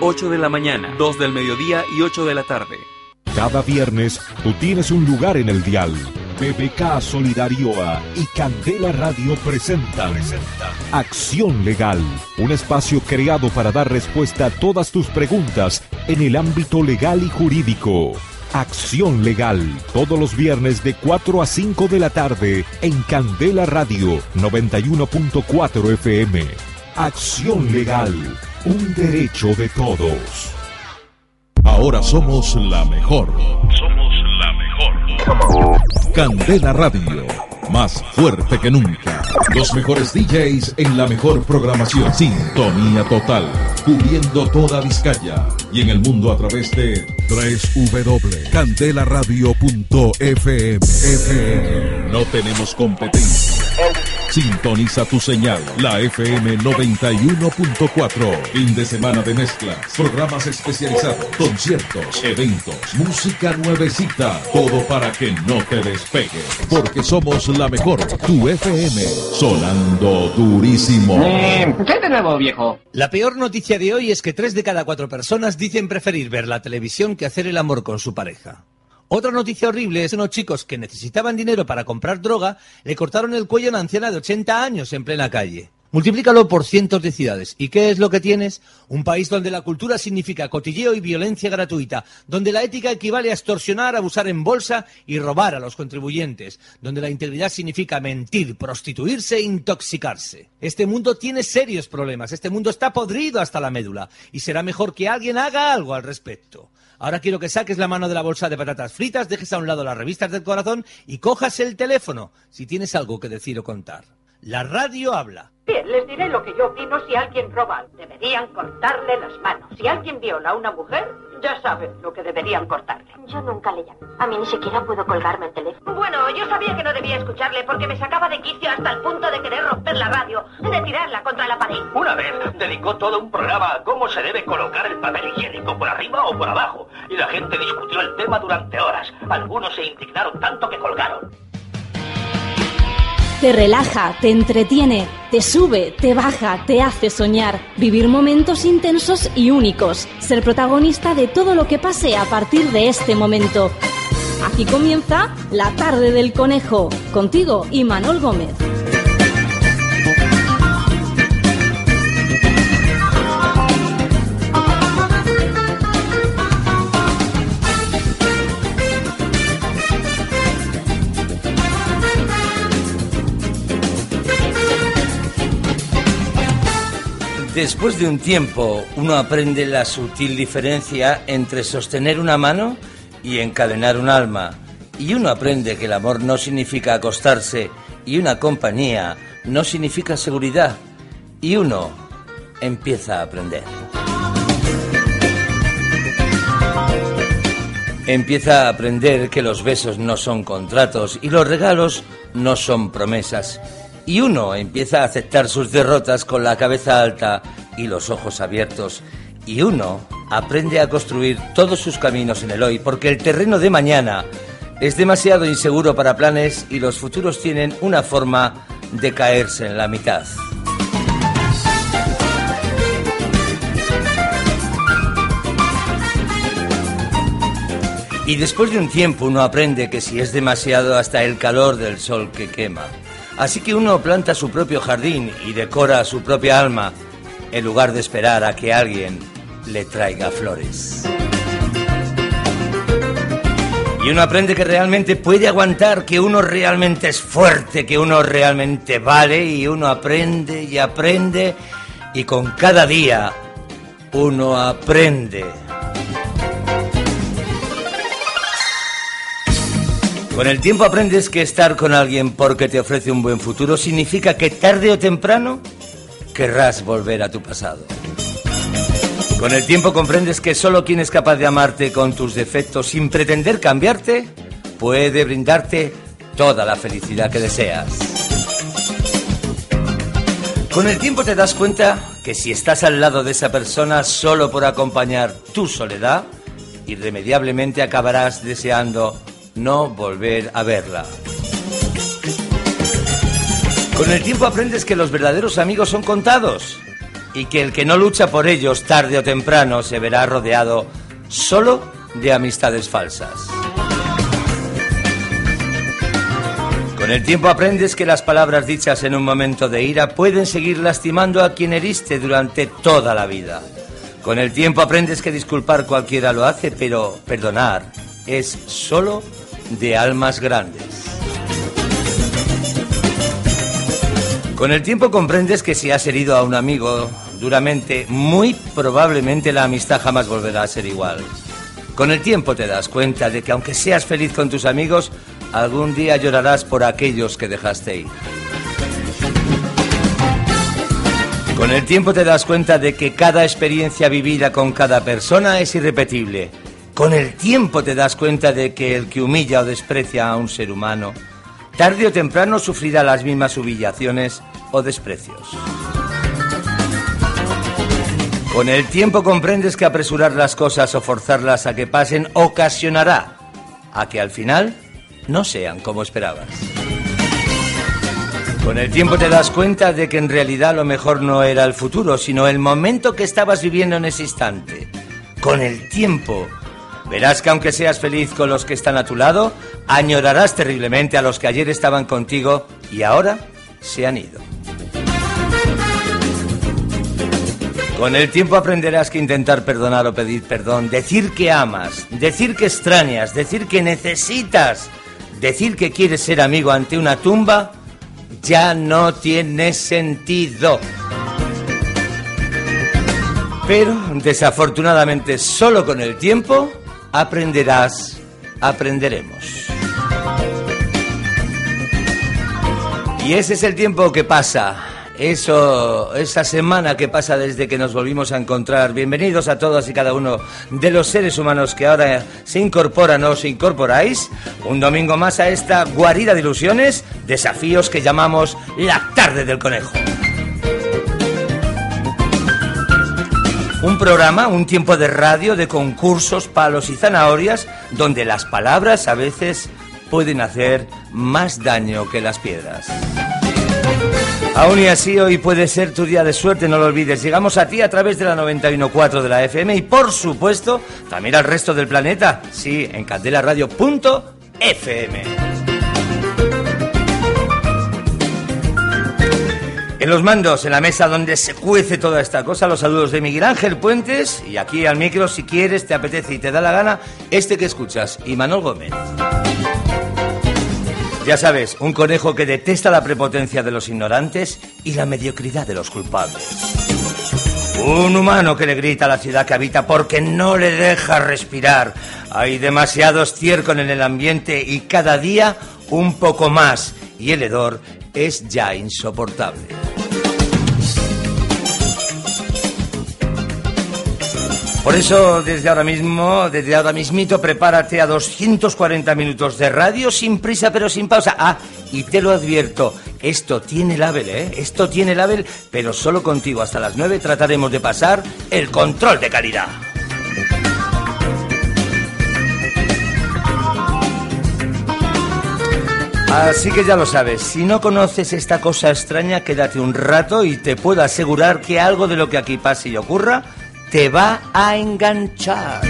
8 de la mañana, 2 del mediodía y 8 de la tarde. Cada viernes tú tienes un lugar en el dial. BBK Solidarioa y Candela Radio presentan Acción Legal, un espacio creado para dar respuesta a todas tus preguntas en el ámbito legal y jurídico. Acción Legal, todos los viernes de 4 a 5 de la tarde en Candela Radio 91.4 FM. Acción Legal, un derecho de todos. Ahora somos la mejor. Somos la mejor. Candela Radio, más fuerte que nunca. Los mejores DJs en la mejor programación. Sintonía total, cubriendo toda Vizcaya y en el mundo a través de 3W. FM. No tenemos competencia. Sintoniza tu señal, la FM 91.4. Fin de semana de mezclas, programas especializados, conciertos, eventos, música nuevecita. Todo para que no te despegues. Porque somos la mejor, tu FM. Sonando durísimo. ¿Qué de nuevo, viejo? La peor noticia de hoy es que tres de cada cuatro personas dicen preferir ver la televisión que hacer el amor con su pareja. Otra noticia horrible es que unos chicos que necesitaban dinero para comprar droga le cortaron el cuello a una anciana de 80 años en plena calle. Multiplícalo por cientos de ciudades. ¿Y qué es lo que tienes? Un país donde la cultura significa cotilleo y violencia gratuita, donde la ética equivale a extorsionar, abusar en bolsa y robar a los contribuyentes, donde la integridad significa mentir, prostituirse e intoxicarse. Este mundo tiene serios problemas, este mundo está podrido hasta la médula y será mejor que alguien haga algo al respecto. Ahora quiero que saques la mano de la bolsa de patatas fritas, dejes a un lado las revistas del corazón y cojas el teléfono si tienes algo que decir o contar. La radio habla. Bien, les diré lo que yo opino si alguien roba. Deberían cortarle las manos. Si alguien viola a una mujer, ya saben lo que deberían cortarle. Yo nunca le llamo. A mí ni siquiera puedo colgarme el teléfono. Bueno, yo sabía que no debía escucharle porque me sacaba de quicio hasta el punto de querer romper la radio, de tirarla contra la pared. Una vez dedicó todo un programa a cómo se debe colocar el papel higiénico, por arriba o por abajo. Y la gente discutió el tema durante horas. Algunos se indignaron tanto que colgaron. Te relaja, te entretiene, te sube, te baja, te hace soñar, vivir momentos intensos y únicos, ser protagonista de todo lo que pase a partir de este momento. Aquí comienza La tarde del conejo, contigo y Manol Gómez. Después de un tiempo, uno aprende la sutil diferencia entre sostener una mano y encadenar un alma. Y uno aprende que el amor no significa acostarse y una compañía no significa seguridad. Y uno empieza a aprender. Empieza a aprender que los besos no son contratos y los regalos no son promesas y uno empieza a aceptar sus derrotas con la cabeza alta y los ojos abiertos. Y uno aprende a construir todos sus caminos en el hoy, porque el terreno de mañana es demasiado inseguro para planes y los futuros tienen una forma de caerse en la mitad. Y después de un tiempo uno aprende que si es demasiado hasta el calor del sol que quema. Así que uno planta su propio jardín y decora su propia alma en lugar de esperar a que alguien le traiga flores. Y uno aprende que realmente puede aguantar, que uno realmente es fuerte, que uno realmente vale y uno aprende y aprende y con cada día uno aprende. Con el tiempo aprendes que estar con alguien porque te ofrece un buen futuro significa que tarde o temprano querrás volver a tu pasado. Con el tiempo comprendes que solo quien es capaz de amarte con tus defectos sin pretender cambiarte puede brindarte toda la felicidad que deseas. Con el tiempo te das cuenta que si estás al lado de esa persona solo por acompañar tu soledad, irremediablemente acabarás deseando no volver a verla. Con el tiempo aprendes que los verdaderos amigos son contados y que el que no lucha por ellos tarde o temprano se verá rodeado solo de amistades falsas. Con el tiempo aprendes que las palabras dichas en un momento de ira pueden seguir lastimando a quien heriste durante toda la vida. Con el tiempo aprendes que disculpar cualquiera lo hace, pero perdonar es solo de almas grandes. Con el tiempo comprendes que si has herido a un amigo duramente, muy probablemente la amistad jamás volverá a ser igual. Con el tiempo te das cuenta de que aunque seas feliz con tus amigos, algún día llorarás por aquellos que dejaste ir. Con el tiempo te das cuenta de que cada experiencia vivida con cada persona es irrepetible. Con el tiempo te das cuenta de que el que humilla o desprecia a un ser humano, tarde o temprano sufrirá las mismas humillaciones o desprecios. Con el tiempo comprendes que apresurar las cosas o forzarlas a que pasen ocasionará a que al final no sean como esperabas. Con el tiempo te das cuenta de que en realidad lo mejor no era el futuro, sino el momento que estabas viviendo en ese instante. Con el tiempo verás que aunque seas feliz con los que están a tu lado, añorarás terriblemente a los que ayer estaban contigo y ahora se han ido. Con el tiempo aprenderás que intentar perdonar o pedir perdón, decir que amas, decir que extrañas, decir que necesitas, decir que quieres ser amigo ante una tumba, ya no tiene sentido. Pero desafortunadamente solo con el tiempo aprenderás, aprenderemos. Y ese es el tiempo que pasa eso, esa semana que pasa desde que nos volvimos a encontrar. Bienvenidos a todos y cada uno de los seres humanos que ahora se incorporan o os incorporáis. Un domingo más a esta guarida de ilusiones, desafíos que llamamos la tarde del conejo. Un programa, un tiempo de radio, de concursos, palos y zanahorias, donde las palabras a veces pueden hacer más daño que las piedras. Aún y así, hoy puede ser tu día de suerte, no lo olvides. Llegamos a ti a través de la 91.4 de la FM y, por supuesto, también al resto del planeta. Sí, en candelaradio.fm. En los mandos, en la mesa donde se cuece toda esta cosa, los saludos de Miguel Ángel Puentes y aquí al micro, si quieres, te apetece y te da la gana, este que escuchas, y Manuel Gómez. Ya sabes, un conejo que detesta la prepotencia de los ignorantes y la mediocridad de los culpables. Un humano que le grita a la ciudad que habita porque no le deja respirar. Hay demasiado estiércol en el ambiente y cada día un poco más. Y el hedor es ya insoportable. Por eso, desde ahora mismo, desde ahora mismito, prepárate a 240 minutos de radio sin prisa pero sin pausa. Ah, y te lo advierto, esto tiene label, ¿eh? Esto tiene label, pero solo contigo hasta las 9 trataremos de pasar el control de calidad. Así que ya lo sabes, si no conoces esta cosa extraña, quédate un rato y te puedo asegurar que algo de lo que aquí pase y ocurra te va a enganchar.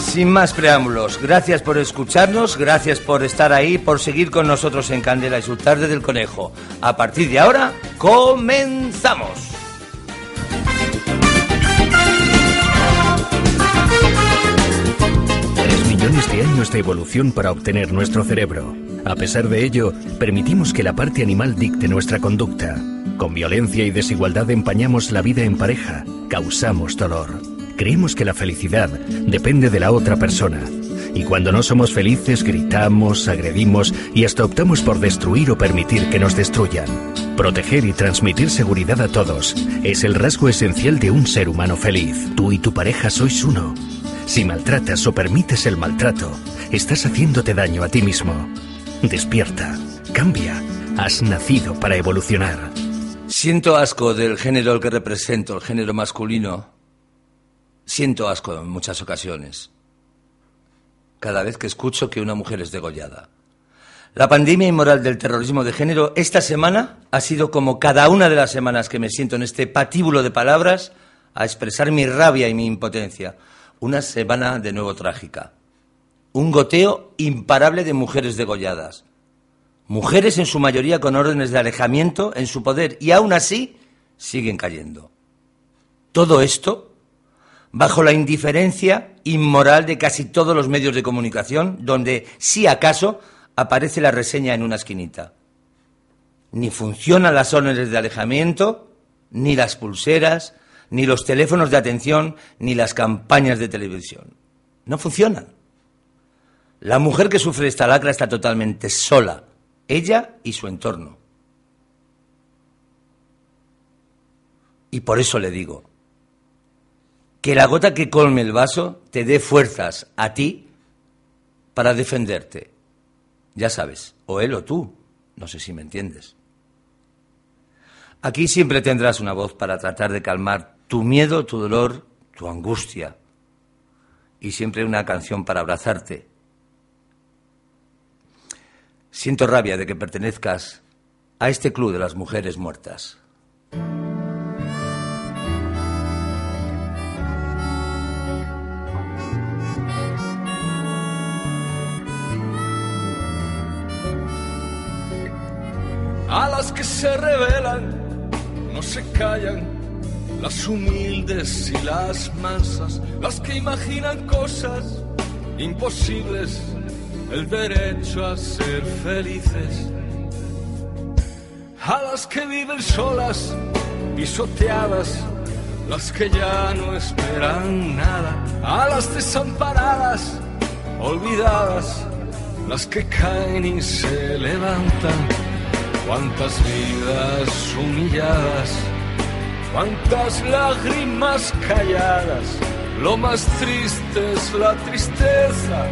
Sin más preámbulos, gracias por escucharnos, gracias por estar ahí, por seguir con nosotros en Candela y su tarde del conejo. A partir de ahora, comenzamos. Tres millones de años de evolución para obtener nuestro cerebro a pesar de ello, permitimos que la parte animal dicte nuestra conducta. Con violencia y desigualdad empañamos la vida en pareja, causamos dolor. Creemos que la felicidad depende de la otra persona. Y cuando no somos felices gritamos, agredimos y hasta optamos por destruir o permitir que nos destruyan. Proteger y transmitir seguridad a todos es el rasgo esencial de un ser humano feliz. Tú y tu pareja sois uno. Si maltratas o permites el maltrato, estás haciéndote daño a ti mismo. Despierta, cambia. Has nacido para evolucionar. Siento asco del género al que represento, el género masculino. Siento asco en muchas ocasiones. Cada vez que escucho que una mujer es degollada. La pandemia inmoral del terrorismo de género esta semana ha sido como cada una de las semanas que me siento en este patíbulo de palabras a expresar mi rabia y mi impotencia. Una semana de nuevo trágica. Un goteo imparable de mujeres degolladas. Mujeres en su mayoría con órdenes de alejamiento en su poder y aún así siguen cayendo. Todo esto bajo la indiferencia inmoral de casi todos los medios de comunicación, donde, si acaso, aparece la reseña en una esquinita. Ni funcionan las órdenes de alejamiento, ni las pulseras, ni los teléfonos de atención, ni las campañas de televisión. No funcionan. La mujer que sufre esta lacra está totalmente sola, ella y su entorno. Y por eso le digo, que la gota que colme el vaso te dé fuerzas a ti para defenderte. Ya sabes, o él o tú, no sé si me entiendes. Aquí siempre tendrás una voz para tratar de calmar tu miedo, tu dolor, tu angustia. Y siempre una canción para abrazarte. Siento rabia de que pertenezcas a este club de las mujeres muertas. A las que se rebelan, no se callan, las humildes y las mansas, las que imaginan cosas imposibles, el derecho a ser felices. A las que viven solas, pisoteadas, las que ya no esperan nada, a las desamparadas, olvidadas, las que caen y se levantan cuántas vidas humilladas, cuántas lágrimas calladas. Lo más triste es la tristeza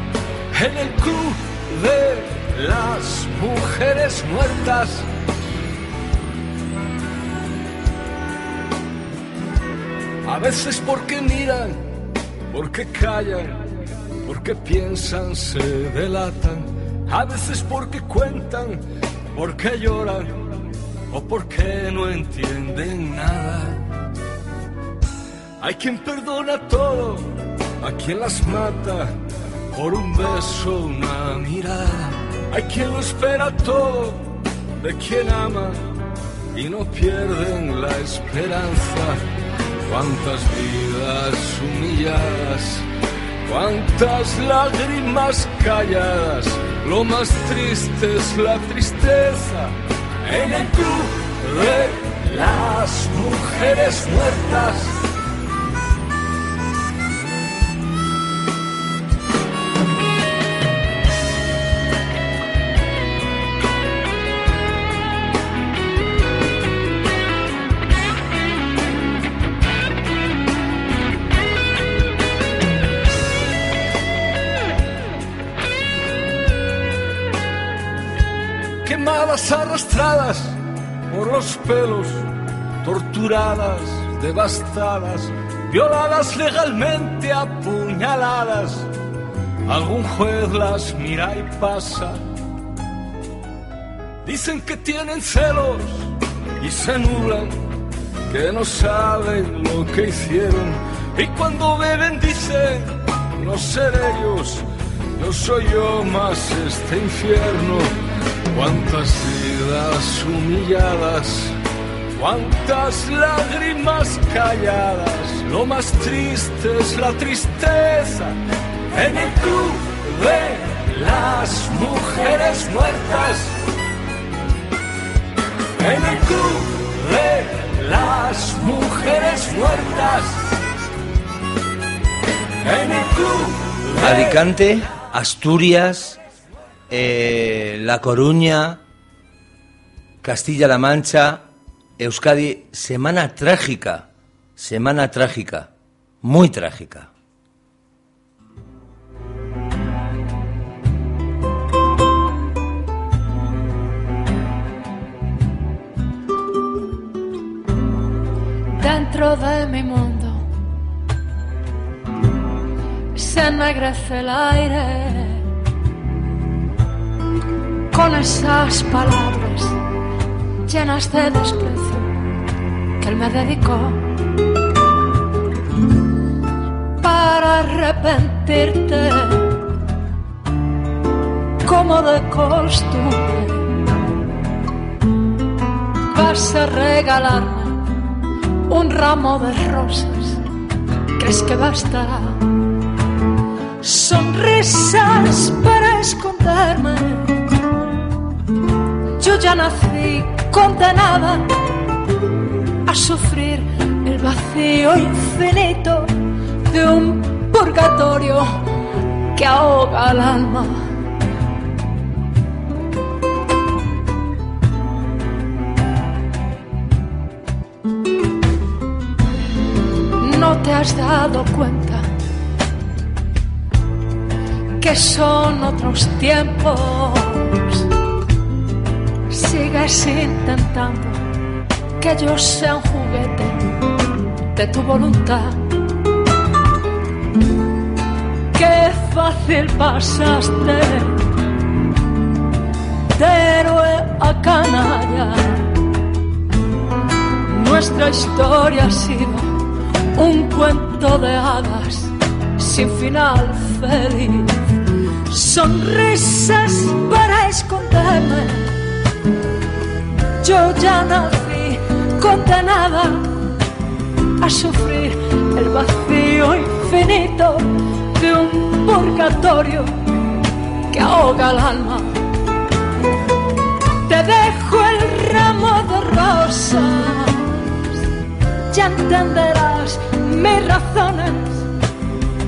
en el club de las mujeres muertas. A veces porque miran, porque callan, porque piensan, se delatan. A veces porque cuentan ¿Por qué lloran o por qué no entienden nada? Hay quien perdona todo, a quien las mata por un beso, una mirada. Hay quien lo espera todo de quien ama y no pierden la esperanza. Cuántas vidas humilladas, cuántas lágrimas calladas lo más triste es la tristeza en el club de las mujeres muertas. Arrastradas por los pelos, torturadas, devastadas, violadas legalmente, apuñaladas. Algún juez las mira y pasa. Dicen que tienen celos y se nublan, que no saben lo que hicieron. Y cuando beben dicen, no ser ellos, no soy yo más este infierno Cuántas vidas humilladas, cuántas lágrimas calladas. Lo más triste es la tristeza en el club de las mujeres muertas. En el club de las mujeres muertas. En el club de Alicante, Asturias, eh, La Coruña, Castilla-La Mancha, Euskadi, semana trágica, semana trágica, muy trágica. Dentro de mi mundo se ennegrece el aire con esas palabras llenas de desprecio que él me dedicó para arrepentirte como de costumbre. Vas a regalarme un ramo de rosas. Crees que basta sonrisas para esconderme ya nací condenada a sufrir el vacío infinito de un purgatorio que ahoga el alma. No te has dado cuenta que son otros tiempos sigues intentando que yo sea un juguete de tu voluntad. Qué fácil pasaste de héroe a canalla. Nuestra historia ha sido un cuento de hadas sin final feliz. Sonrisas para esconderme yo ya nací condenada a sufrir el vacío infinito de un purgatorio que ahoga el alma. Te dejo el ramo de rosas, ya entenderás mis razones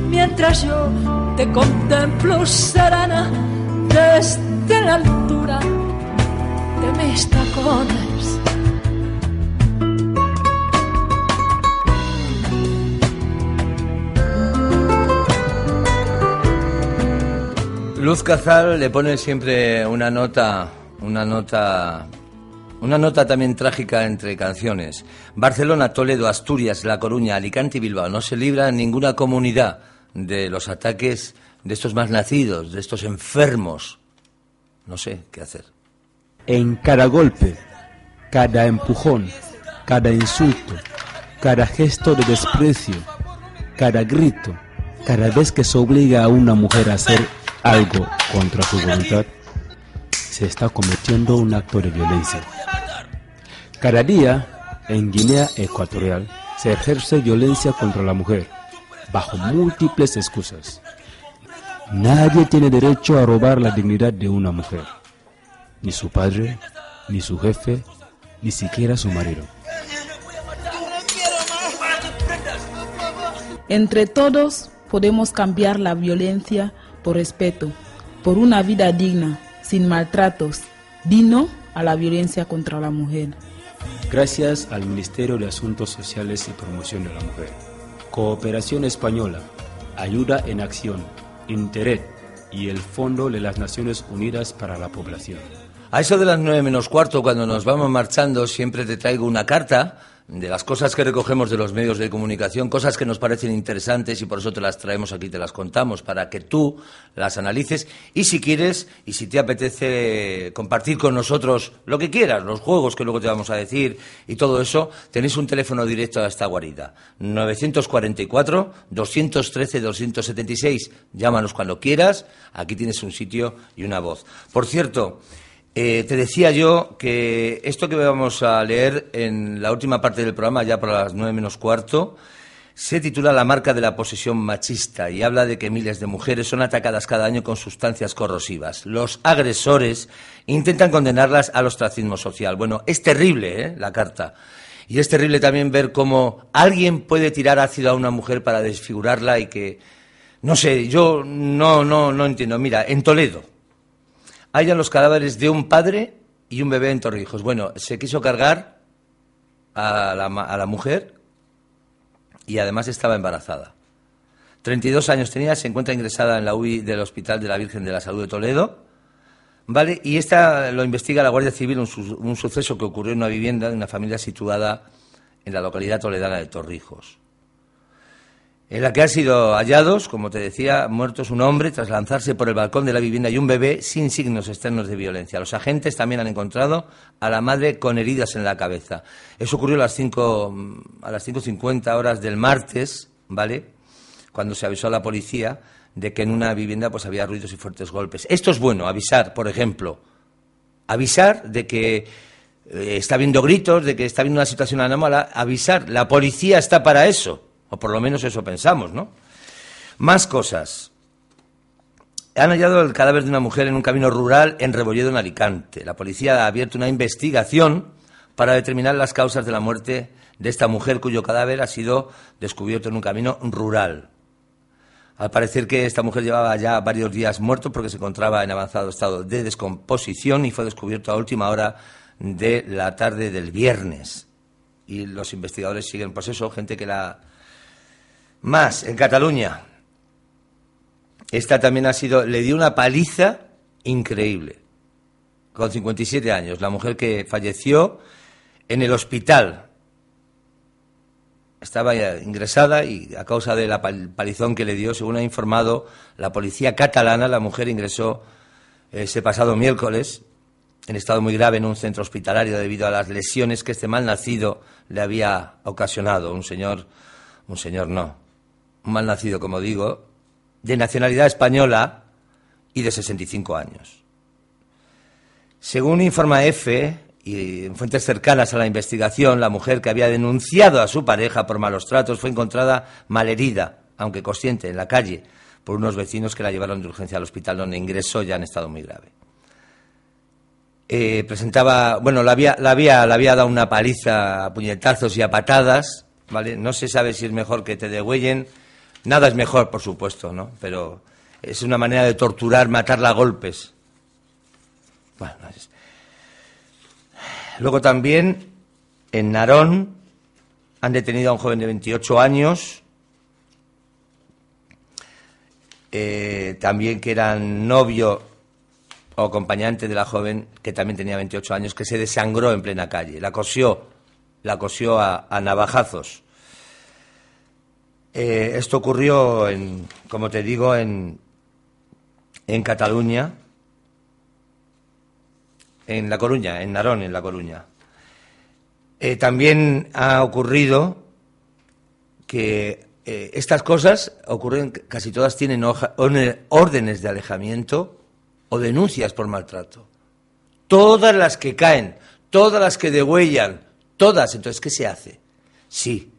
mientras yo te contemplo serena desde la altura Luz Cazal le pone siempre una nota, una nota, una nota también trágica entre canciones. Barcelona, Toledo, Asturias, La Coruña, Alicante y Bilbao. No se libra ninguna comunidad de los ataques de estos más nacidos, de estos enfermos. No sé qué hacer. En cada golpe, cada empujón, cada insulto, cada gesto de desprecio, cada grito, cada vez que se obliga a una mujer a hacer algo contra su voluntad, se está cometiendo un acto de violencia. Cada día, en Guinea Ecuatorial, se ejerce violencia contra la mujer, bajo múltiples excusas. Nadie tiene derecho a robar la dignidad de una mujer, ni su padre, ni su jefe, ni siquiera su marido. Entre todos podemos cambiar la violencia por respeto, por una vida digna, sin maltratos, digno a la violencia contra la mujer. Gracias al Ministerio de Asuntos Sociales y Promoción de la Mujer, Cooperación Española, Ayuda en Acción, Internet y el Fondo de las Naciones Unidas para la Población. A eso de las nueve menos cuarto, cuando nos vamos marchando, siempre te traigo una carta de las cosas que recogemos de los medios de comunicación, cosas que nos parecen interesantes y por eso te las traemos aquí, te las contamos, para que tú las analices y si quieres y si te apetece compartir con nosotros lo que quieras, los juegos que luego te vamos a decir y todo eso, tenéis un teléfono directo a esta guarida, 944-213-276. Llámanos cuando quieras, aquí tienes un sitio y una voz. Por cierto, eh, te decía yo que esto que vamos a leer en la última parte del programa, ya para las nueve menos cuarto, se titula La marca de la posesión machista y habla de que miles de mujeres son atacadas cada año con sustancias corrosivas. Los agresores intentan condenarlas al ostracismo social. Bueno, es terrible ¿eh? la carta. Y es terrible también ver cómo alguien puede tirar ácido a una mujer para desfigurarla y que, no sé, yo no, no, no entiendo. Mira, en Toledo, hallan los cadáveres de un padre y un bebé en Torrijos. Bueno, se quiso cargar a la, mujer y además estaba embarazada. 32 años tenía, se encuentra ingresada en la UI del Hospital de la Virgen de la Salud de Toledo. ¿Vale? Y esta lo investiga la Guardia Civil, un, un suceso que ocurrió en una vivienda de una familia situada en la localidad toledana de Torrijos. En la que han sido hallados, como te decía, muertos un hombre tras lanzarse por el balcón de la vivienda y un bebé sin signos externos de violencia. Los agentes también han encontrado a la madre con heridas en la cabeza. Eso ocurrió a las 5 a las 5.50 horas del martes, ¿vale? Cuando se avisó a la policía de que en una vivienda pues había ruidos y fuertes golpes. Esto es bueno, avisar, por ejemplo. Avisar de que eh, está habiendo gritos, de que está habiendo una situación anómala, avisar. La policía está para eso, o por lo menos eso pensamos, ¿no? Más cosas. Han hallado el cadáver de una mujer en un camino rural en Rebolledo, en Alicante. La policía ha abierto una investigación para determinar las causas de la muerte de esta mujer cuyo cadáver ha sido descubierto en un camino rural. Al parecer que esta mujer llevaba ya varios días muerto porque se encontraba en avanzado estado de descomposición y fue descubierto a última hora de la tarde del viernes. Y los investigadores siguen, pues eso, gente que la... Más, en Cataluña. Esta también ha sido, le dio una paliza increíble. Con 57 años, la mujer que falleció en el hospital estaba ingresada y a causa de la pal- palizón que le dio, según ha informado la policía catalana, la mujer ingresó ese pasado miércoles en estado muy grave en un centro hospitalario debido a las lesiones que este malnacido le había ocasionado. Un señor, un señor no, un malnacido, como digo, de nacionalidad española y de 65 años. Según informa EFE y en fuentes cercanas a la investigación, la mujer que había denunciado a su pareja por malos tratos fue encontrada malherida, aunque consciente, en la calle, por unos vecinos que la llevaron de urgencia al hospital donde ingresó ya en estado muy grave. Eh, presentaba, bueno, la había, la, había, la había dado una paliza a puñetazos y a patadas, ¿vale? No se sabe si es mejor que te degüellen. Nada es mejor, por supuesto, ¿no? Pero es una manera de torturar, matarla a golpes. Bueno, Luego también en Narón han detenido a un joven de 28 años, eh, también que era novio o acompañante de la joven que también tenía 28 años, que se desangró en plena calle. La cosió, la cosió a navajazos. Eh, esto ocurrió, en, como te digo, en, en Cataluña, en La Coruña, en Narón, en La Coruña. Eh, también ha ocurrido que eh, estas cosas ocurren, casi todas tienen órdenes de alejamiento o denuncias por maltrato. Todas las que caen, todas las que degüellan, todas. Entonces, ¿qué se hace? Sí,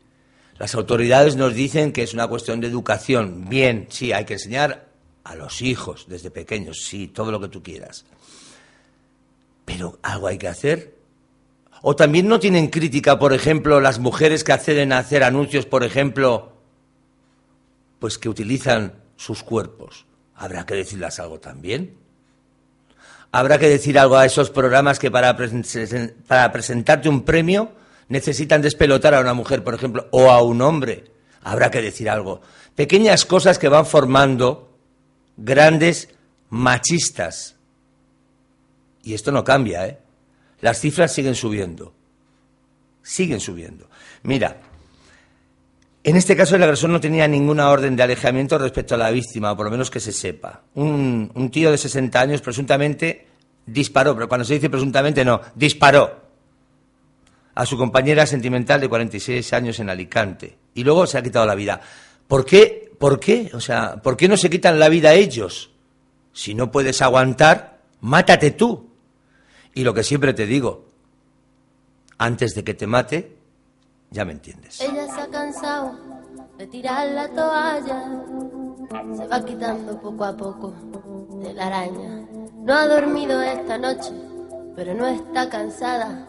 las autoridades nos dicen que es una cuestión de educación. Bien, sí, hay que enseñar a los hijos desde pequeños, sí, todo lo que tú quieras. Pero algo hay que hacer. O también no tienen crítica, por ejemplo, las mujeres que acceden a hacer anuncios, por ejemplo, pues que utilizan sus cuerpos. Habrá que decirles algo también. Habrá que decir algo a esos programas que para, presen- para presentarte un premio necesitan despelotar a una mujer, por ejemplo, o a un hombre. Habrá que decir algo. Pequeñas cosas que van formando grandes machistas. Y esto no cambia, ¿eh? Las cifras siguen subiendo. Siguen subiendo. Mira, en este caso el agresor no tenía ninguna orden de alejamiento respecto a la víctima, o por lo menos que se sepa. Un, un tío de 60 años presuntamente disparó, pero cuando se dice presuntamente no, disparó a su compañera sentimental de 46 años en Alicante. Y luego se ha quitado la vida. ¿Por qué? ¿Por qué? O sea, ¿por qué no se quitan la vida ellos? Si no puedes aguantar, mátate tú. Y lo que siempre te digo, antes de que te mate, ya me entiendes. Ella se ha cansado de tirar la toalla. Se va quitando poco a poco de la araña. No ha dormido esta noche, pero no está cansada.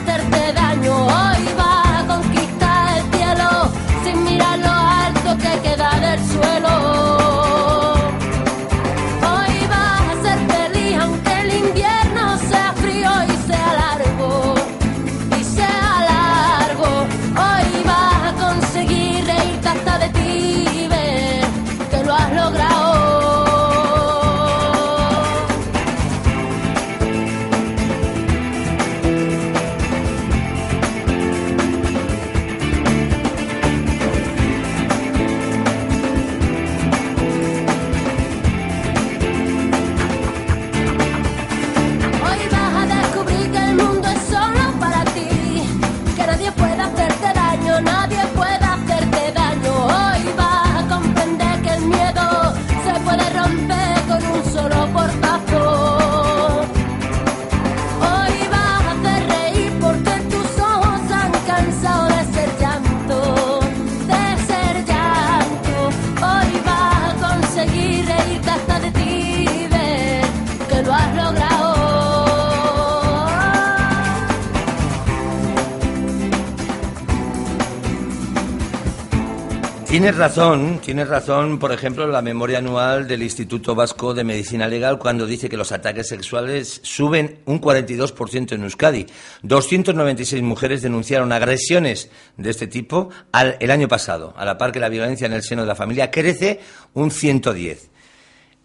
Tienes razón, tienes razón, por ejemplo, la memoria anual del Instituto Vasco de Medicina Legal cuando dice que los ataques sexuales suben un 42% en Euskadi. 296 mujeres denunciaron agresiones de este tipo al- el año pasado, a la par que la violencia en el seno de la familia crece un 110.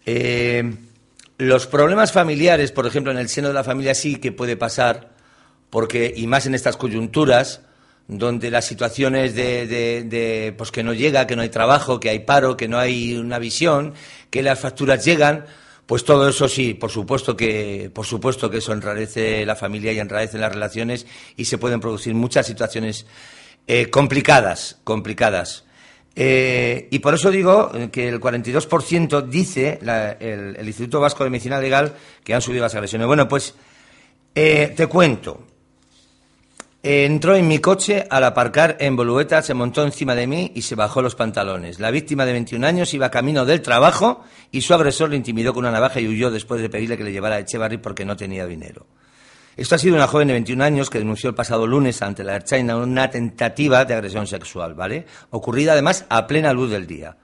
Eh, los problemas familiares, por ejemplo, en el seno de la familia sí que puede pasar, porque, y más en estas coyunturas, donde las situaciones de, de- pues que no llega, que no hay trabajo, que hay paro, que no hay una visión, que las facturas llegan, pues todo eso sí, por supuesto que, por supuesto que eso enrarece la familia y enrarece las relaciones y se pueden producir muchas situaciones eh, complicadas, complicadas. Eh, y por eso digo que el 42% dice la- el, el Instituto Vasco de Medicina Legal que han subido las agresiones. Bueno, pues eh, te cuento. Entró en mi coche al aparcar en Bolueta, se montó encima de mí y se bajó los pantalones. La víctima de 21 años iba camino del trabajo y su agresor le intimidó con una navaja y huyó después de pedirle que le llevara a Echevarri porque no tenía dinero. Esto ha sido una joven de 21 años que denunció el pasado lunes ante la Erchaina una tentativa de agresión sexual, ¿vale? Ocurrida además a plena luz del día.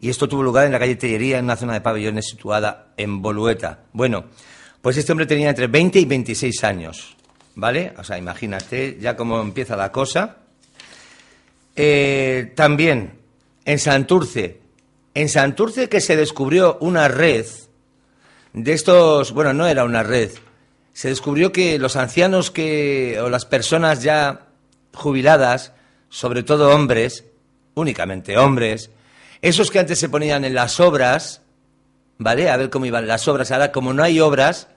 Y esto tuvo lugar en la calle Tellería, en una zona de pabellones situada en Bolueta. Bueno, pues este hombre tenía entre 20 y 26 años, ¿vale? O sea, imagínate ya cómo empieza la cosa. Eh, también en Santurce, en Santurce que se descubrió una red de estos, bueno, no era una red, se descubrió que los ancianos que, o las personas ya jubiladas, sobre todo hombres, únicamente hombres, esos que antes se ponían en las obras, ¿vale? A ver cómo iban las obras. Ahora, como no hay obras,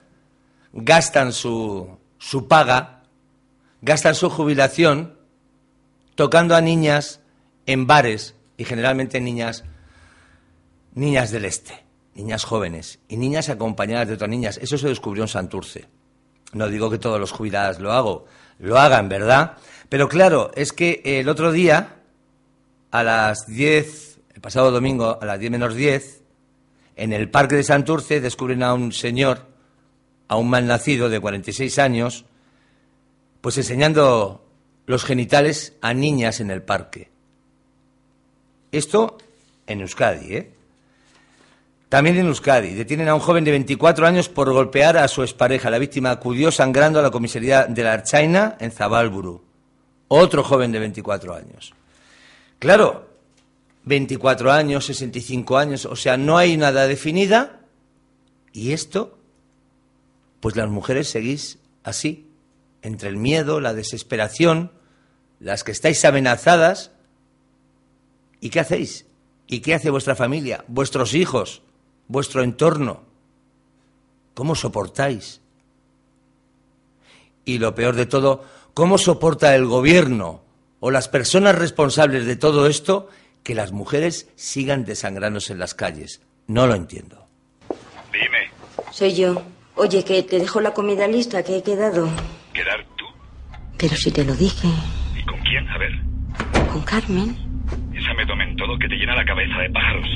gastan su, su paga, gastan su jubilación tocando a niñas en bares y generalmente niñas, niñas del este, niñas jóvenes y niñas acompañadas de otras niñas. Eso se descubrió en Santurce. No digo que todos los jubilados lo hago, lo hagan, ¿verdad? Pero claro, es que el otro día a las 10, el pasado domingo a las 10 menos 10, en el parque de Santurce descubren a un señor, a un malnacido de 46 años, pues enseñando los genitales a niñas en el parque. Esto en Euskadi, ¿eh? También en Euskadi detienen a un joven de 24 años por golpear a su expareja. La víctima acudió sangrando a la comisaría de la Archaina en Zabalburu. Otro joven de 24 años. Claro, 24 años, 65 años, o sea, no hay nada definida. Y esto, pues las mujeres seguís así, entre el miedo, la desesperación, las que estáis amenazadas. ¿Y qué hacéis? ¿Y qué hace vuestra familia, vuestros hijos? vuestro entorno. ¿Cómo soportáis? Y lo peor de todo, ¿cómo soporta el gobierno o las personas responsables de todo esto que las mujeres sigan desangrándose en las calles? No lo entiendo. Dime. Soy yo. Oye, que te dejo la comida lista, que he quedado. ¿Quedar tú? Pero si te lo dije. ¿Y con quién? A ver. Con Carmen. Esa me tomen todo que te llena la cabeza de pájaros.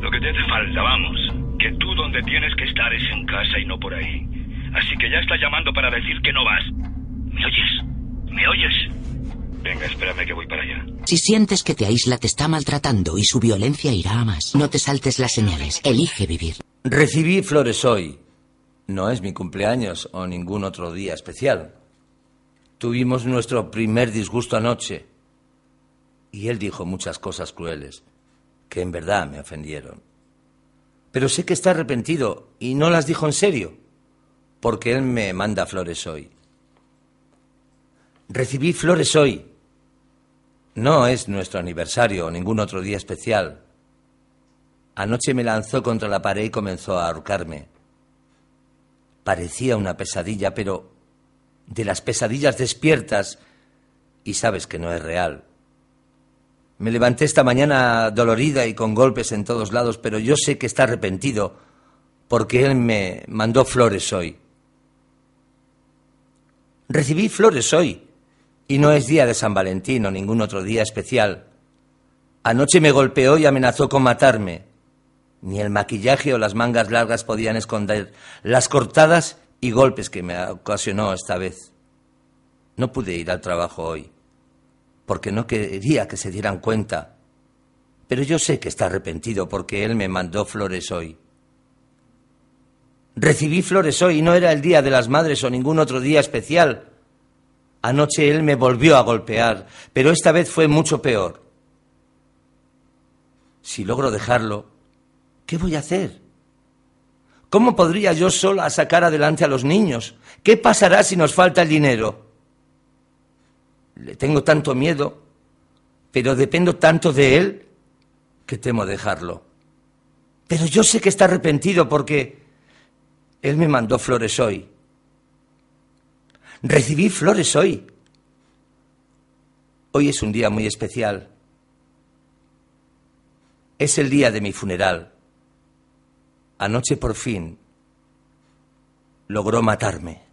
Lo que te hace falta, vamos, que tú donde tienes que estar es en casa y no por ahí. Así que ya estás llamando para decir que no vas. ¿Me oyes? ¿Me oyes? Venga, espérame que voy para allá. Si sientes que te aísla, te está maltratando y su violencia irá a más. No te saltes las señales. Elige vivir. Recibí flores hoy. No es mi cumpleaños o ningún otro día especial. Tuvimos nuestro primer disgusto anoche. Y él dijo muchas cosas crueles que en verdad me ofendieron. Pero sé que está arrepentido y no las dijo en serio, porque él me manda flores hoy. Recibí flores hoy. No es nuestro aniversario o ningún otro día especial. Anoche me lanzó contra la pared y comenzó a ahorcarme. Parecía una pesadilla, pero de las pesadillas despiertas y sabes que no es real. Me levanté esta mañana dolorida y con golpes en todos lados, pero yo sé que está arrepentido porque él me mandó flores hoy. Recibí flores hoy y no es día de San Valentín o ningún otro día especial. Anoche me golpeó y amenazó con matarme. Ni el maquillaje o las mangas largas podían esconder las cortadas y golpes que me ocasionó esta vez. No pude ir al trabajo hoy porque no quería que se dieran cuenta. Pero yo sé que está arrepentido porque él me mandó flores hoy. Recibí flores hoy y no era el día de las madres o ningún otro día especial. Anoche él me volvió a golpear, pero esta vez fue mucho peor. Si logro dejarlo, ¿qué voy a hacer? ¿Cómo podría yo sola sacar adelante a los niños? ¿Qué pasará si nos falta el dinero? Le tengo tanto miedo, pero dependo tanto de él que temo dejarlo. Pero yo sé que está arrepentido porque él me mandó flores hoy. Recibí flores hoy. Hoy es un día muy especial. Es el día de mi funeral. Anoche por fin logró matarme.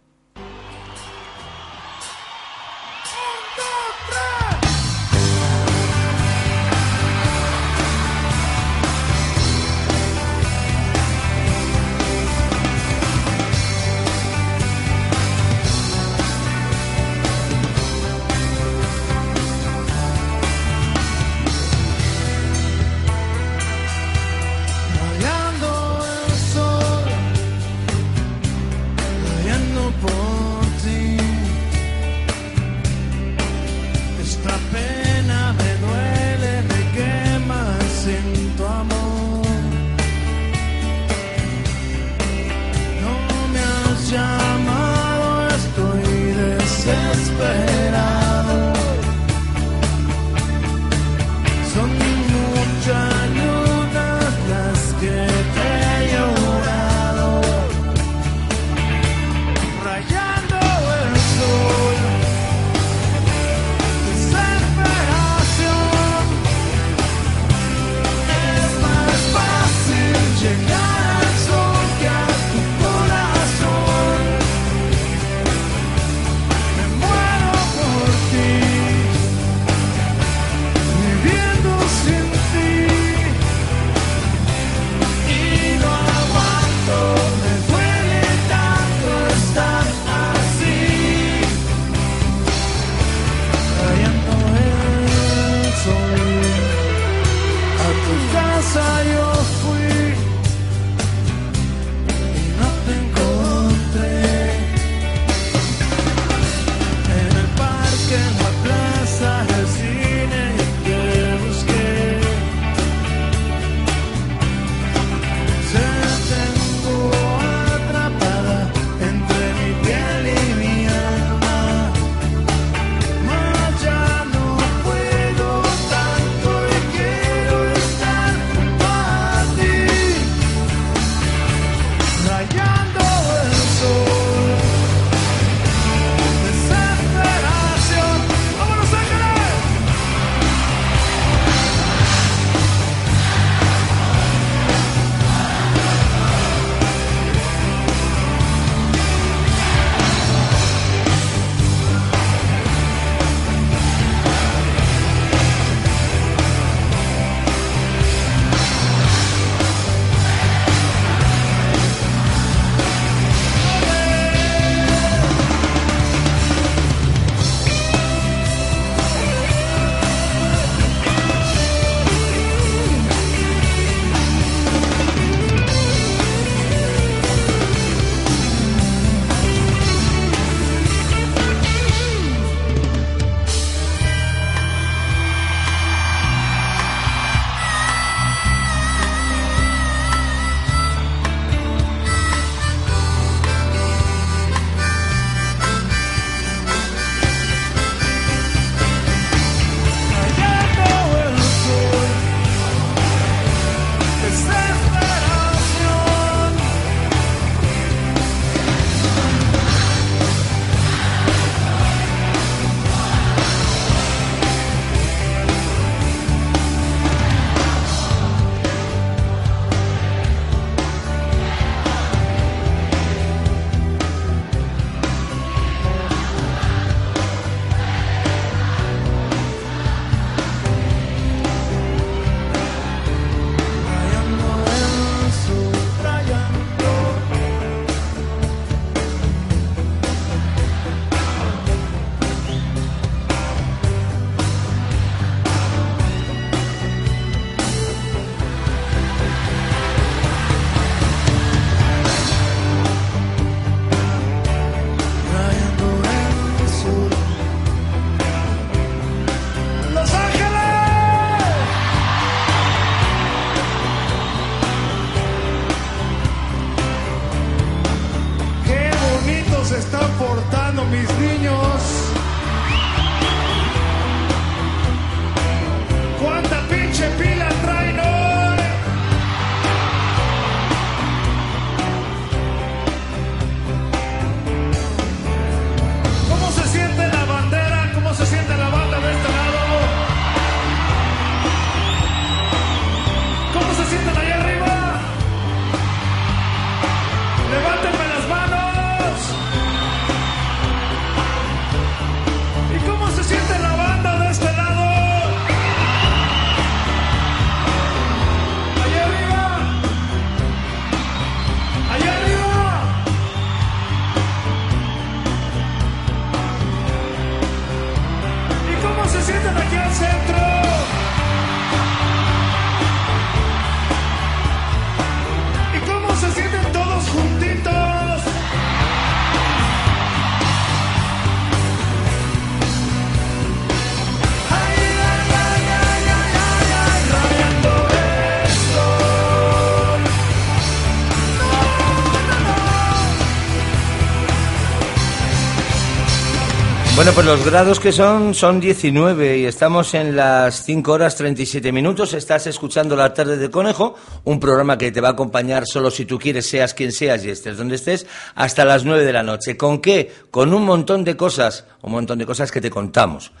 Pues los grados que son son 19 y estamos en las 5 horas 37 minutos. Estás escuchando La Tarde de Conejo, un programa que te va a acompañar solo si tú quieres, seas quien seas y estés donde estés, hasta las 9 de la noche. ¿Con qué? Con un montón de cosas, un montón de cosas que te contamos.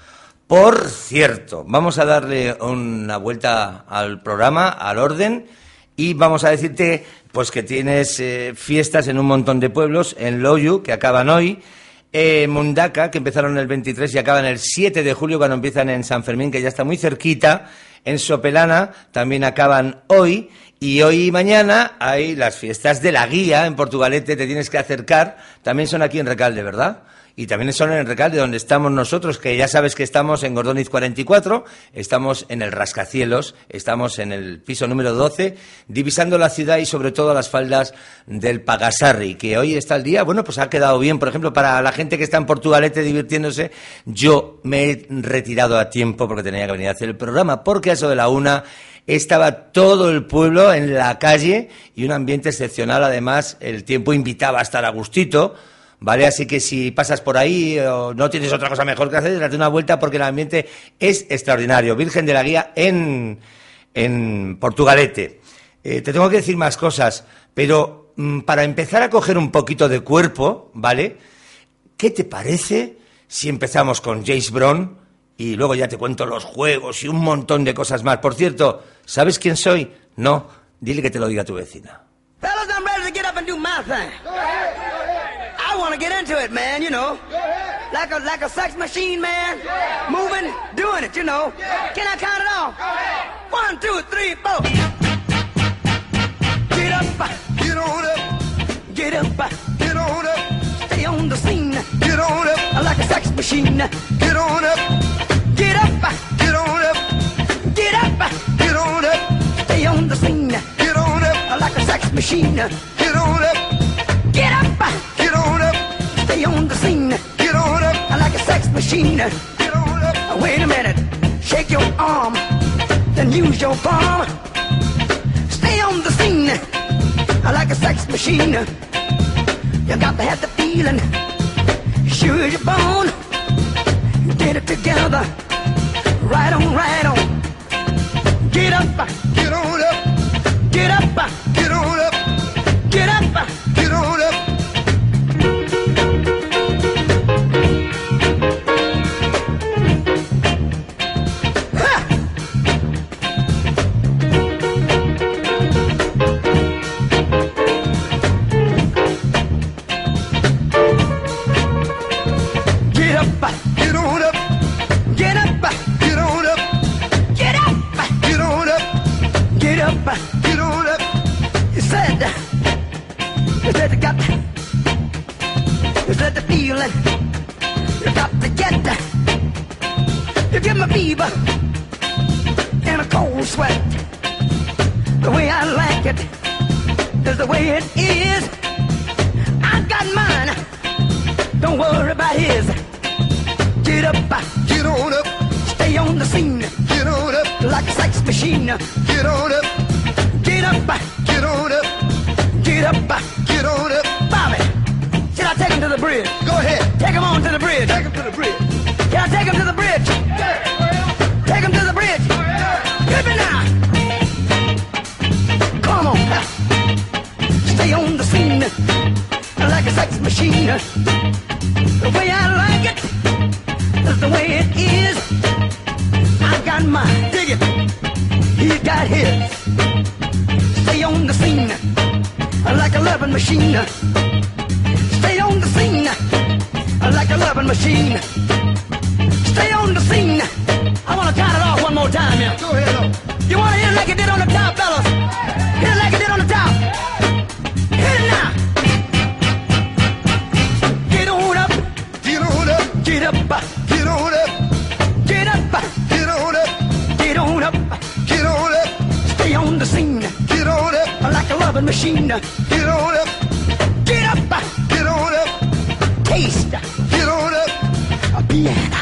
Por cierto, vamos a darle una vuelta al programa, al orden, y vamos a decirte pues que tienes eh, fiestas en un montón de pueblos, en Loyu, que acaban hoy, eh, Mundaka, que empezaron el 23 y acaban el 7 de julio, cuando empiezan en San Fermín, que ya está muy cerquita. En Sopelana también acaban hoy. Y hoy y mañana hay las fiestas de la guía en Portugalete, te tienes que acercar. También son aquí en Recalde, ¿verdad? Y también son en el Recalde, donde estamos nosotros, que ya sabes que estamos en Gordoniz 44, estamos en el Rascacielos, estamos en el piso número 12, divisando la ciudad y sobre todo las faldas del Pagasarri, que hoy está el día, bueno, pues ha quedado bien, por ejemplo, para la gente que está en Portugalete divirtiéndose, yo me he retirado a tiempo porque tenía que venir a hacer el programa, porque a eso de la una estaba todo el pueblo en la calle y un ambiente excepcional, además, el tiempo invitaba a estar a gustito, ¿vale? Así que si pasas por ahí o no tienes otra cosa mejor que hacer, date una vuelta porque el ambiente es extraordinario. Virgen de la Guía en, en Portugalete. Eh, te tengo que decir más cosas, pero mm, para empezar a coger un poquito de cuerpo, ¿vale? ¿Qué te parece si empezamos con Jace Brown y luego ya te cuento los juegos y un montón de cosas más? Por cierto, ¿sabes quién soy? No, dile que te lo diga tu vecina. I want to get into it, man, you know. Like a like a sex machine, man. Moving, doing it, you know. Can I count it off? One, two, three, four. Get up, get on up, get up, get on up. Stay on the scene, get on up. Like a sex machine, get on up. Get up, get on up, get up, get on up. Stay on the scene, get on up. Like a sex machine, on the scene. Get on up, like a sex machine. Get on up, wait a minute, shake your arm, then use your palm. Stay on the scene, like a sex machine. You got to have the feeling, sure as you're born. Get it together, right on, right on. Get up, get on up, get up, the bridge? Go ahead, take him on to the bridge. Take him to the bridge. Can I take him to the bridge? Take him to the bridge. Oh, Hit me now. Come on, stay on the scene like a sex machine. The way I like it is the way it is. I got mine, dig it. He got his. Stay on the scene like a loving machine. Scene like a loving machine. Stay on the scene. I want to count it off one more time here. Go ahead. You want to hit it like it did on the top, fellas? Hit it like it did on the top. Hit it now. Get on up. Get on up. Get up. Get on up. Get up. Get on up. Get on up. Get on up. Stay on the scene. Get on up. Like a loving machine. A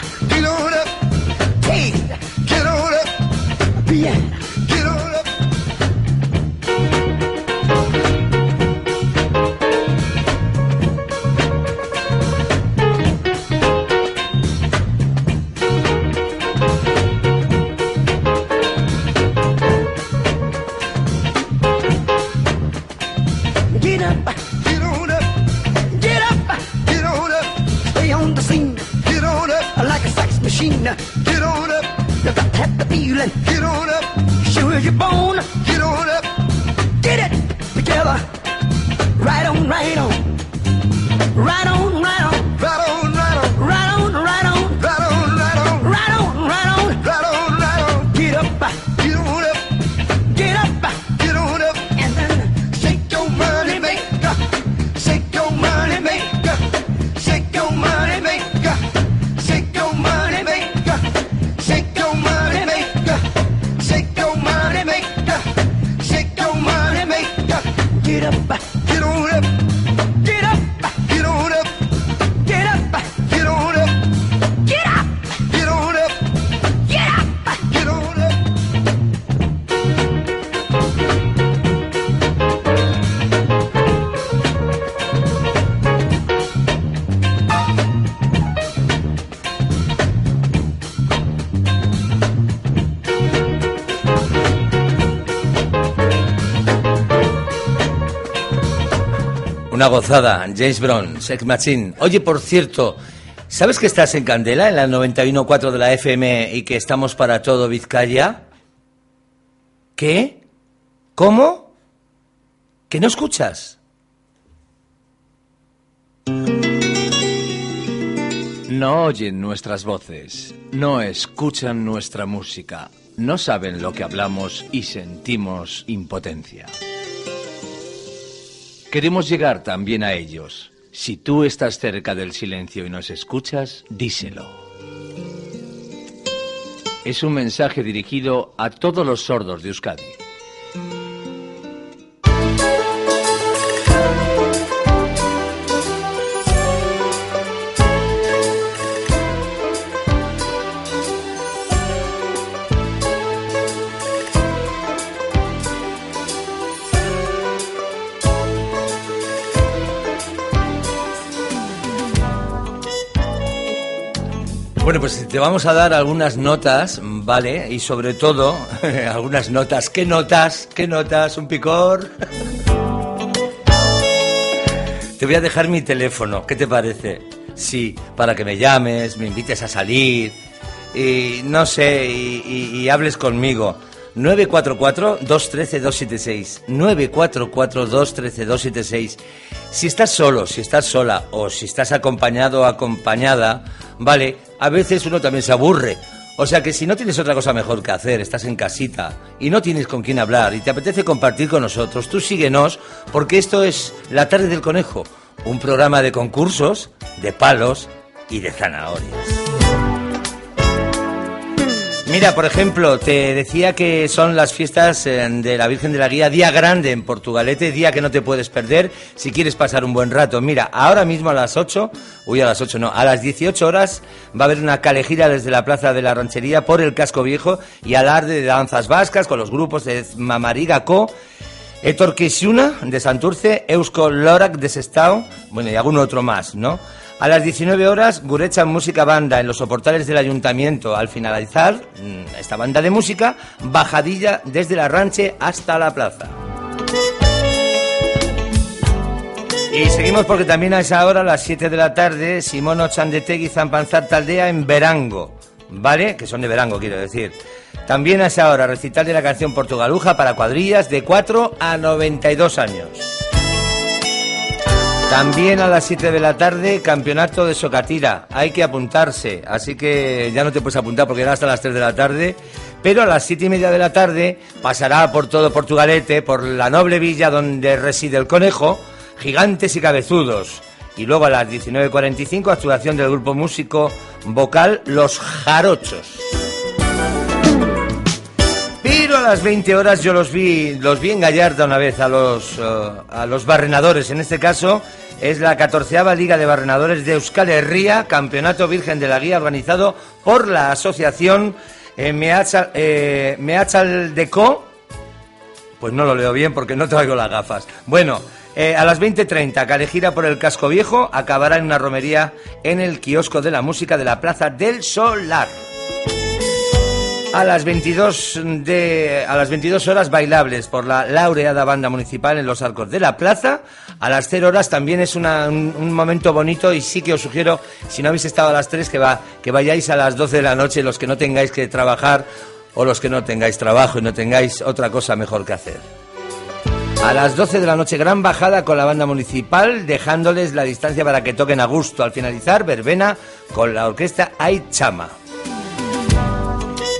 Una gozada, James Brown, Sex Machine. Oye, por cierto, ¿sabes que estás en Candela, en la 91.4 de la FM y que estamos para todo Vizcaya? ¿Qué? ¿Cómo? ¿Que no escuchas? No oyen nuestras voces, no escuchan nuestra música, no saben lo que hablamos y sentimos impotencia. Queremos llegar también a ellos. Si tú estás cerca del silencio y nos escuchas, díselo. Es un mensaje dirigido a todos los sordos de Euskadi. Pues te vamos a dar algunas notas, ¿vale? Y sobre todo, algunas notas. ¿Qué notas? ¿Qué notas? ¿Un picor? Te voy a dejar mi teléfono, ¿qué te parece? Sí, para que me llames, me invites a salir y no sé, y, y- y hables conmigo. 944-213-276. 944-213-276. Si estás solo, si estás sola o si estás acompañado o acompañada, vale, a veces uno también se aburre. O sea que si no tienes otra cosa mejor que hacer, estás en casita y no tienes con quién hablar y te apetece compartir con nosotros, tú síguenos porque esto es La tarde del conejo, un programa de concursos, de palos y de zanahorias. Mira, por ejemplo, te decía que son las fiestas eh, de la Virgen de la Guía, día grande en Portugalete, día que no te puedes perder si quieres pasar un buen rato. Mira, ahora mismo a las 8, uy, a las 8 no, a las 18 horas va a haber una calejira desde la Plaza de la Ranchería por el Casco Viejo y alarde de danzas vascas con los grupos de Mamariga Co. Etorquisuna de Santurce, Eusko Lorak de Sestao, bueno, y algún otro más, ¿no? A las 19 horas, Gurecha Música Banda en los soportales del ayuntamiento. Al finalizar mm, esta banda de música, bajadilla desde la ranche hasta la plaza. Y seguimos porque también a esa hora, a las 7 de la tarde, Simono Chandetegui Zampanzar Taldea en Verango, ¿vale? Que son de Verango, quiero decir. También a esa hora, recital de la canción Portugaluja para cuadrillas de 4 a 92 años. También a las 7 de la tarde, campeonato de Socatira. Hay que apuntarse, así que ya no te puedes apuntar porque era hasta las 3 de la tarde. Pero a las 7 y media de la tarde pasará por todo Portugalete, por la noble villa donde reside el conejo, gigantes y cabezudos. Y luego a las 19.45, actuación del grupo músico vocal Los Jarochos. Pero a las 20 horas yo los vi, los vi en Gallarta una vez a los, eh, a los barrenadores. En este caso es la 14 Liga de Barrenadores de Euskal Herria, Campeonato Virgen de la Guía, organizado por la asociación eh, Meatzal, eh, Meatzaldeco. Pues no lo leo bien porque no traigo las gafas. Bueno, eh, a las 20.30, Calejira por el Casco Viejo acabará en una romería en el kiosco de la música de la Plaza del Solar. A las 22 de a las 22 horas bailables por la laureada banda municipal en los arcos de la plaza. A las 0 horas también es un momento bonito y sí que os sugiero, si no habéis estado a las 3, que, va, que vayáis a las 12 de la noche los que no tengáis que trabajar o los que no tengáis trabajo y no tengáis otra cosa mejor que hacer. A las 12 de la noche, gran bajada con la banda municipal, dejándoles la distancia para que toquen a gusto. Al finalizar, verbena con la orquesta Ay Chama.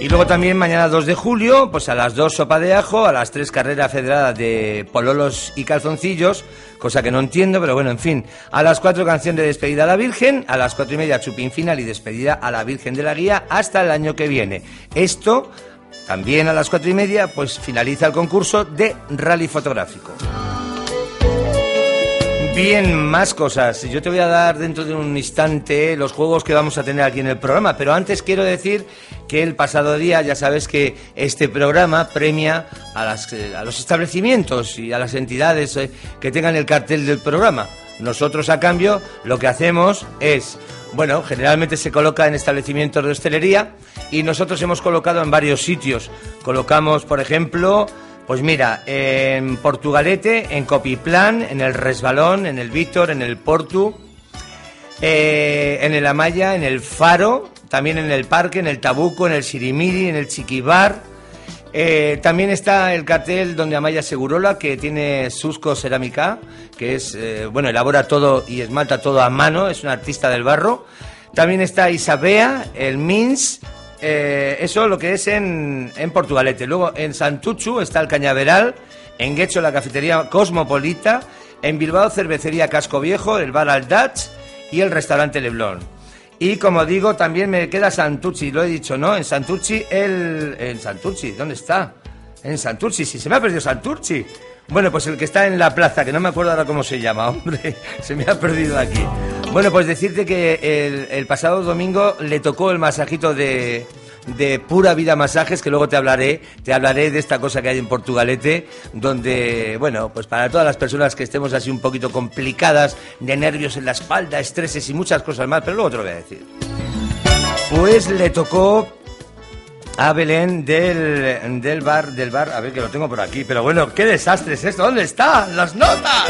Y luego también mañana 2 de julio, pues a las 2 sopa de ajo, a las 3 carrera federada de pololos y calzoncillos, cosa que no entiendo, pero bueno, en fin. A las 4 canción de despedida a la Virgen, a las 4 y media chupín final y despedida a la Virgen de la Guía hasta el año que viene. Esto, también a las 4 y media, pues finaliza el concurso de rally fotográfico. Bien, más cosas. Yo te voy a dar dentro de un instante los juegos que vamos a tener aquí en el programa, pero antes quiero decir que el pasado día ya sabes que este programa premia a, las, eh, a los establecimientos y a las entidades eh, que tengan el cartel del programa. Nosotros, a cambio, lo que hacemos es, bueno, generalmente se coloca en establecimientos de hostelería y nosotros hemos colocado en varios sitios. Colocamos, por ejemplo, pues mira, en Portugalete, en Copiplan, en el Resbalón, en el Víctor, en el Portu, eh, en el Amaya, en el Faro, también en el Parque, en el Tabuco, en el Sirimiri, en el Chiquibar. Eh, también está el cartel donde Amaya Segurola, que tiene Susco Cerámica, que es, eh, bueno, elabora todo y esmalta todo a mano, es un artista del barro. También está Isabea, el Mins, eh, eso lo que es en, en Portugalete. Luego en Santuchu está el Cañaveral, en Guecho la cafetería Cosmopolita, en Bilbao cervecería Casco Viejo, el bar Al Dutch y el restaurante Leblon. Y como digo, también me queda Santurci, lo he dicho, ¿no? En Santurci, el... En Santurci, ¿dónde está? En Santurci, si se me ha perdido Santurci. Bueno, pues el que está en la plaza, que no me acuerdo ahora cómo se llama, hombre, se me ha perdido aquí. Bueno, pues decirte que el, pasado domingo le tocó el masajito de, de pura vida masajes, que luego te hablaré, te hablaré de esta cosa que hay en Portugalete, donde, bueno, pues para todas las personas que estemos así un poquito complicadas, de nervios en la espalda, estreses y muchas cosas más, pero luego te lo voy a decir. Pues le tocó a Belén del, del bar, del bar, a ver que lo tengo por aquí, pero bueno, qué desastre es esto, ¿dónde están las notas?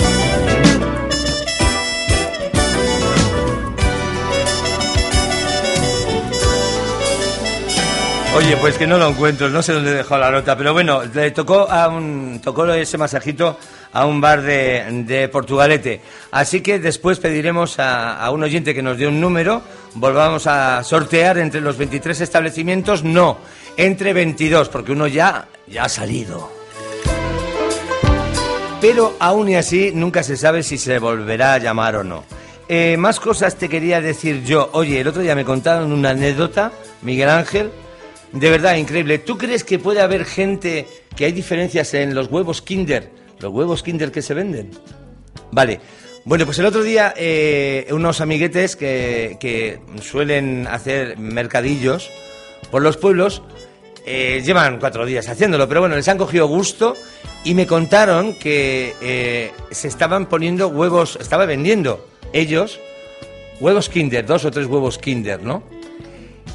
Oye, pues que no lo encuentro, no sé dónde he dejado la nota, pero bueno, le tocó a un, tocó ese masajito a un bar de, de Portugalete. Así que después pediremos a, a un oyente que nos dé un número, volvamos a sortear entre los 23 establecimientos, no, entre 22, porque uno ya, ya ha salido. Pero aún y así nunca se sabe si se volverá a llamar o no. Eh, más cosas te quería decir yo. Oye, el otro día me contaron una anécdota, Miguel Ángel, de verdad increíble. ¿Tú crees que puede haber gente que hay diferencias en los huevos Kinder? Los huevos Kinder que se venden. Vale. Bueno, pues el otro día eh, unos amiguetes que, que suelen hacer mercadillos por los pueblos eh, llevan cuatro días haciéndolo, pero bueno, les han cogido gusto y me contaron que eh, se estaban poniendo huevos, estaba vendiendo ellos huevos Kinder, dos o tres huevos Kinder, ¿no?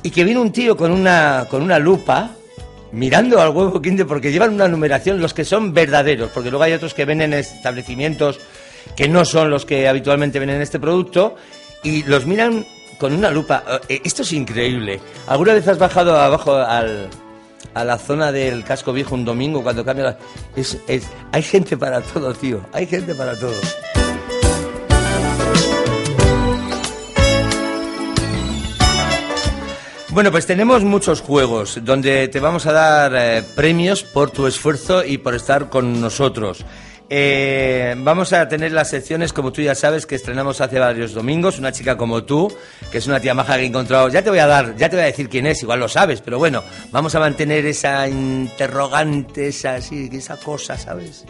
Y que vino un tío con una, con una lupa mirando al huevo Kinder porque llevan una numeración los que son verdaderos, porque luego hay otros que venden en establecimientos que no son los que habitualmente venden este producto y los miran con una lupa. Eh, Esto es increíble. ¿Alguna vez has bajado abajo al, a la zona del casco viejo un domingo cuando cambia la... es, es- hay gente para todo, tío. Hay gente para todo. Bueno, pues tenemos muchos juegos donde te vamos a dar eh, premios por tu esfuerzo y por estar con nosotros. Eh, vamos a tener las secciones, como tú ya sabes, que estrenamos hace varios domingos. Una chica como tú, que es una tía maja que he encontrado. Ya te voy a dar, ya te voy a decir quién es, igual lo sabes, pero bueno, vamos a mantener esa interrogante, esa, sí, esa cosa, ¿sabes?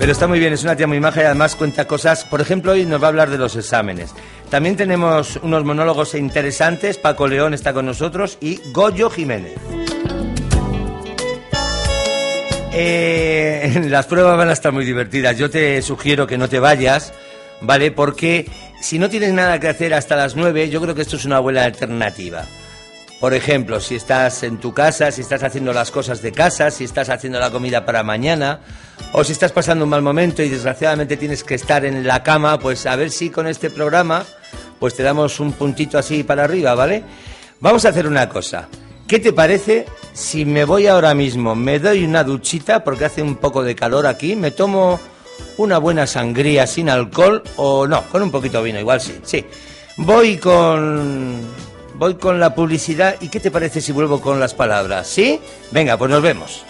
Pero está muy bien, es una tía muy maja y además cuenta cosas. Por ejemplo, hoy nos va a hablar de los exámenes. También tenemos unos monólogos interesantes. Paco León está con nosotros y Goyo Jiménez. Eh, las pruebas van a estar muy divertidas. Yo te sugiero que no te vayas, ¿vale? Porque si no tienes nada que hacer hasta las 9, yo creo que esto es una buena alternativa. Por ejemplo, si estás en tu casa, si estás haciendo las cosas de casa, si estás haciendo la comida para mañana, o si estás pasando un mal momento y desgraciadamente tienes que estar en la cama, pues a ver si con este programa pues te damos un puntito así para arriba, ¿vale? Vamos a hacer una cosa. ¿Qué te parece si me voy ahora mismo, me doy una duchita porque hace un poco de calor aquí, me tomo una buena sangría sin alcohol o no, con un poquito de vino, igual sí, sí. Voy con voy con la publicidad y ¿qué te parece si vuelvo con las palabras? ¿Sí? Venga, pues nos vemos.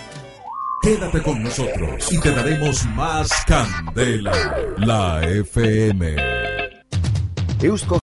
Quédate con nosotros y te daremos más candela. La FM. Eusko